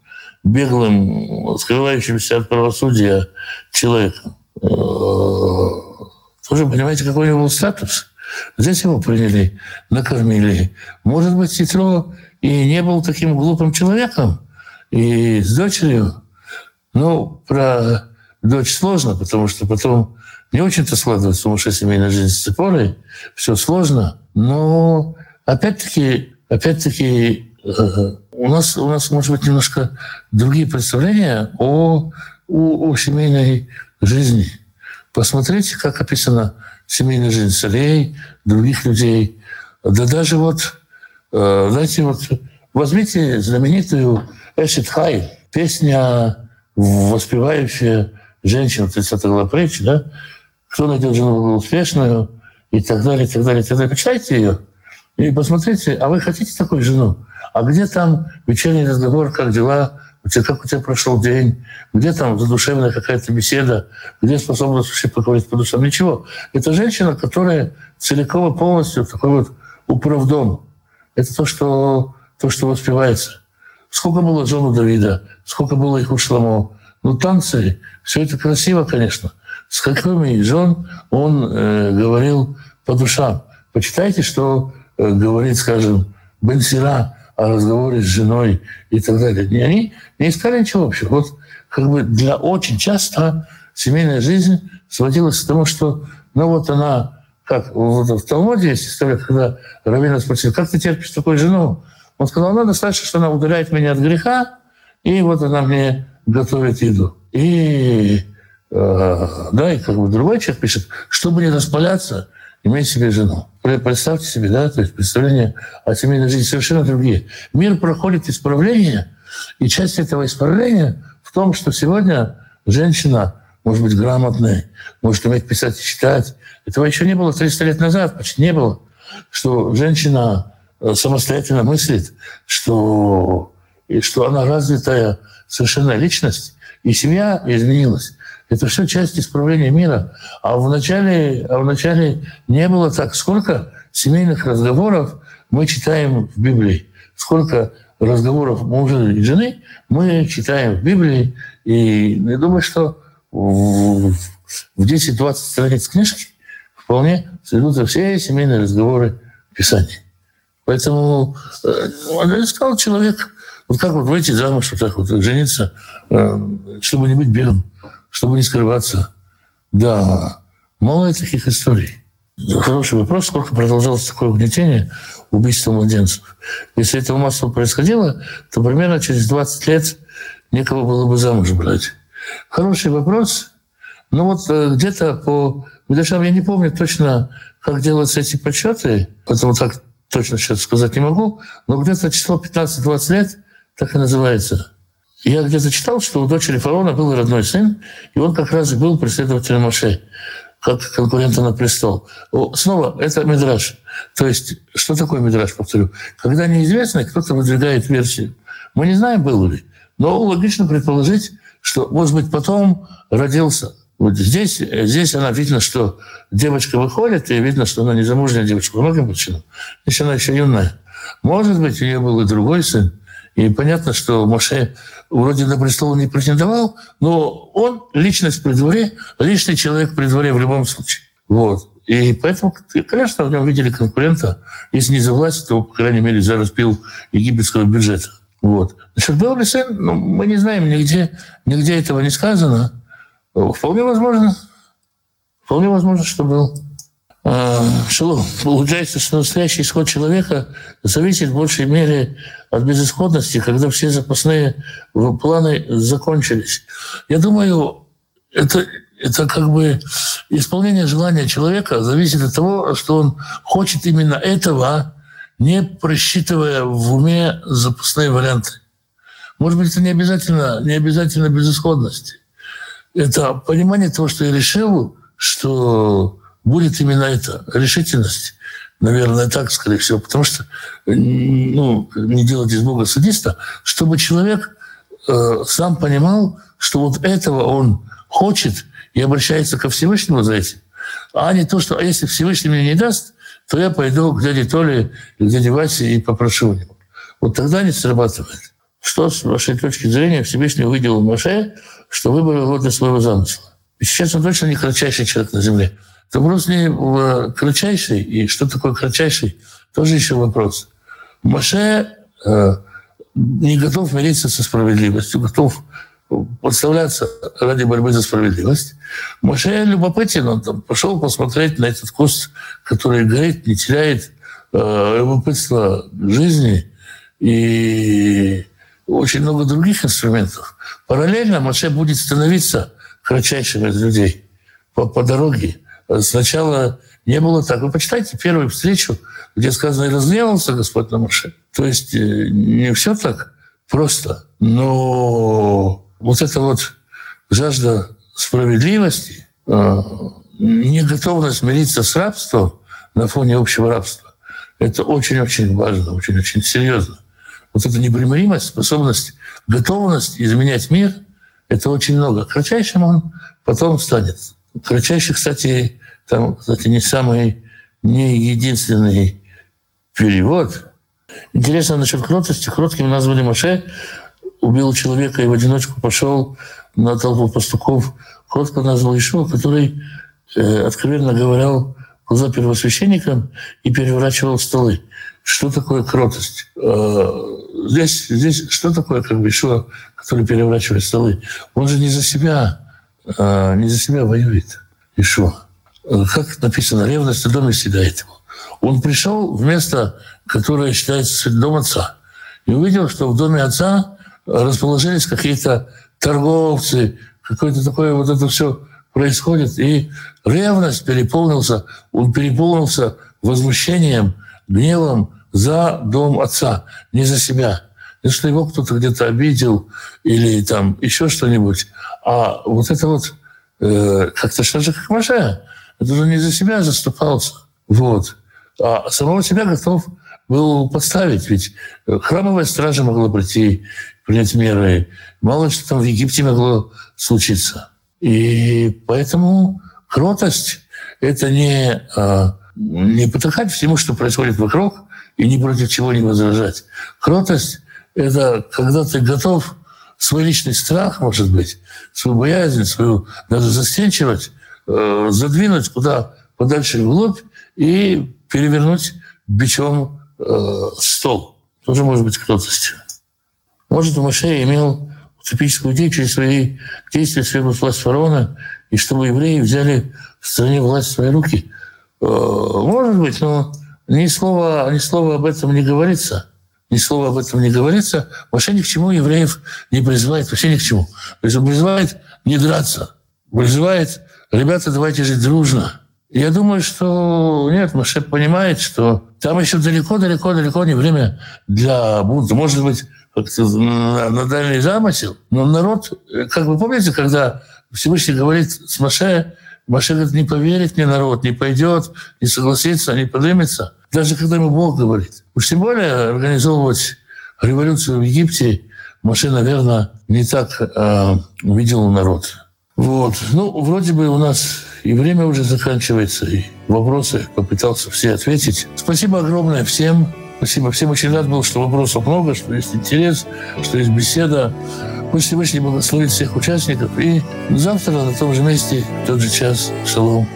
беглым, скрывающимся от правосудия человеком. Э, тоже понимаете, какой у него был статус? Здесь его приняли, накормили. Может быть, Титро и не был таким глупым человеком, и с дочерью. Ну, про дочь сложно, потому что потом не очень-то складывается у семейная жизнь с Цепорой. Все сложно. Но опять-таки, опять-таки э, у нас, у нас, может быть, немножко другие представления о, о, о семейной жизни. Посмотрите, как описана семейная жизнь царей, других людей. Да даже вот, знаете, вот возьмите знаменитую Эшет Хай, песня, воспевающая женщину 30 глава притчи, да? Кто найдет жену успешную, и так далее, и так далее, и так далее. Почитайте ее и посмотрите, а вы хотите такую жену? А где там вечерний разговор, как дела, как у тебя прошел день, где там задушевная какая-то беседа, где способность вообще поговорить по душам? Ничего. Это женщина, которая целиком и полностью такой вот управдом. Это то, что, то, что воспевается. Сколько было у Давида, сколько было их у Шламо. Ну, танцы, все это красиво, конечно с какими жен он э, говорил по душам. Почитайте, что э, говорит, скажем, Бенсира о разговоре с женой и так далее. Не, они не искали ничего общего. Вот как бы для очень часто семейная жизнь сводилась к тому, что ну вот она, как вот в Талмуде есть история, когда Равина спросил, как ты терпишь такую жену? Он сказал, ну, достаточно, что она удаляет меня от греха, и вот она мне готовит еду. И, э, да, и как бы другой человек пишет, чтобы не распаляться, имей себе жену. Представьте себе, да, то есть представления о семейной жизни совершенно другие. Мир проходит исправление, и часть этого исправления в том, что сегодня женщина может быть грамотной, может уметь писать и читать. Этого еще не было 300 лет назад, почти не было. Что женщина э, самостоятельно мыслит, что, и что она развитая совершенно личность, и семья изменилась. Это все часть исправления мира. А вначале, а вначале не было так. Сколько семейных разговоров мы читаем в Библии? Сколько разговоров мужа и жены мы читаем в Библии? И я думаю, что в 10-20 страниц книжки вполне сведутся все семейные разговоры Писания. Поэтому э, сказал человек, вот как вот выйти замуж, вот так вот жениться, э, чтобы не быть белым, чтобы не скрываться. Да, мало таких историй. Хороший вопрос, сколько продолжалось такое угнетение, убийство младенцев. Если это массово происходило, то примерно через 20 лет некого было бы замуж брать. Хороший вопрос. Ну вот э, где-то по Медашам я не помню точно, как делаются эти подсчеты, поэтому так точно сейчас сказать не могу, но где-то число 15-20 лет так и называется. Я где-то читал, что у дочери фараона был родной сын, и он как раз был преследователем Моше, как конкурента на престол. Снова, это мидраж. То есть, что такое мидраж, повторю? Когда неизвестно, кто-то выдвигает версию. Мы не знаем, был ли, но логично предположить, что, может быть, потом родился. Вот здесь, здесь она видно, что девочка выходит, и видно, что она не замужняя девочка по многим причинам. Здесь она еще юная. Может быть, у нее был и другой сын. И понятно, что Моше вроде на престол не претендовал, но он личность при дворе, личный человек при дворе в любом случае. Вот. И поэтому, конечно, в нем видели конкурента. Если не за власть, то, по крайней мере, за распил египетского бюджета. Вот. Насчет был ли сын, ну, мы не знаем, нигде, нигде этого не сказано. Вполне возможно. Вполне возможно, что был. А, Шалом. Получается, что настоящий исход человека зависит в большей мере от безысходности, когда все запасные планы закончились. Я думаю, это, это как бы исполнение желания человека зависит от того, что он хочет именно этого, не просчитывая в уме запасные варианты. Может быть, это не обязательно, не обязательно безысходность. Это понимание того, что я решил, что будет именно это, решительность. Наверное, так, скорее всего. Потому что, ну, не делать из Бога садиста, чтобы человек э, сам понимал, что вот этого он хочет и обращается ко Всевышнему за этим. А не то, что а если Всевышний мне не даст, то я пойду к дяде Толе к дяде Васе и попрошу у него. Вот тогда не срабатывает. Что, с вашей точки зрения, Всевышний увидел в Маше, что выбор его для своего замысла. И сейчас он точно не кратчайший человек на земле. Вопрос не в кратчайший, и что такое кратчайший, тоже еще вопрос. Маше э, не готов мириться со справедливостью, готов подставляться ради борьбы за справедливость. Моше любопытен, он там пошел посмотреть на этот куст, который горит, не теряет э, любопытства жизни и очень много других инструментов. Параллельно Моше будет становиться кратчайшим из людей по, по дороге. Сначала не было так. Вы почитайте первую встречу, где сказано «И разгневался Господь на Моше». То есть э, не все так просто, но вот эта вот жажда справедливости, э, неготовность мириться с рабством на фоне общего рабства, это очень-очень важно, очень-очень серьезно. Вот эта непримиримость, способность, готовность изменять мир, это очень много. Кратчайшим он потом станет. Кратчайший, кстати, там, кстати, не самый, не единственный перевод. Интересно насчет кротости. Кротким назвали Маше, убил человека и в одиночку пошел на толпу пастухов. Кротко назвал Ишуа, который, э, откровенно говорил глаза первосвященникам и переворачивал столы. Что такое кротость? Э, здесь, здесь что такое, как бы, Ишуа, который переворачивает столы? Он же не за себя, а, не за себя воюет, Ишуа. Как написано, ревность в доме съедает его. Он пришел в место, которое считается дом отца, и увидел, что в доме отца расположились какие-то торговцы, какое-то такое вот это все происходит. И ревность переполнился, он переполнился возмущением, гневом за дом отца, не за себя. Если его кто-то где-то обидел или там еще что-нибудь, а вот это вот э, как-то что же как Маше, это же не за себя заступался. Вот. А самого себя готов был подставить. Ведь храмовая стража могла прийти, принять меры. Мало что там в Египте могло случиться. И поэтому кротость – это не, а, не потакать всему, что происходит вокруг, и ни против чего не возражать. Кротость – это когда ты готов свой личный страх, может быть, свою боязнь, свою даже застенчивость э, задвинуть куда подальше вглубь и перевернуть бичом э, стол. Тоже может быть кротость. Может, Моше имел утопическую идею через свои действия свергнуть власть фараона, и чтобы евреи взяли в стране власть в свои руки. Э, может быть, но ни слова, ни слова об этом не говорится. Ни слова об этом не говорится. Вообще ни к чему евреев не призывает, вообще ни к чему. То есть он призывает не драться. Призывает, ребята, давайте жить дружно. Я думаю, что нет, Маше понимает, что там еще далеко-далеко-далеко не время для бунта. Может быть, на, на дальний замысел, но народ, как вы помните, когда Всевышний говорит с Маше, Маше говорит, не поверит мне народ, не пойдет, не согласится, не поднимется. Даже когда ему Бог говорит. Уж тем более организовывать революцию в Египте Маше, наверное, не так э, увидел народ. Вот. Ну, вроде бы у нас и время уже заканчивается, и вопросы попытался все ответить. Спасибо огромное всем. Спасибо. Всем очень рад был, что вопросов много, что есть интерес, что есть беседа. Пусть Всевышний благословит всех участников. И завтра на том же месте, в тот же час. Шалом.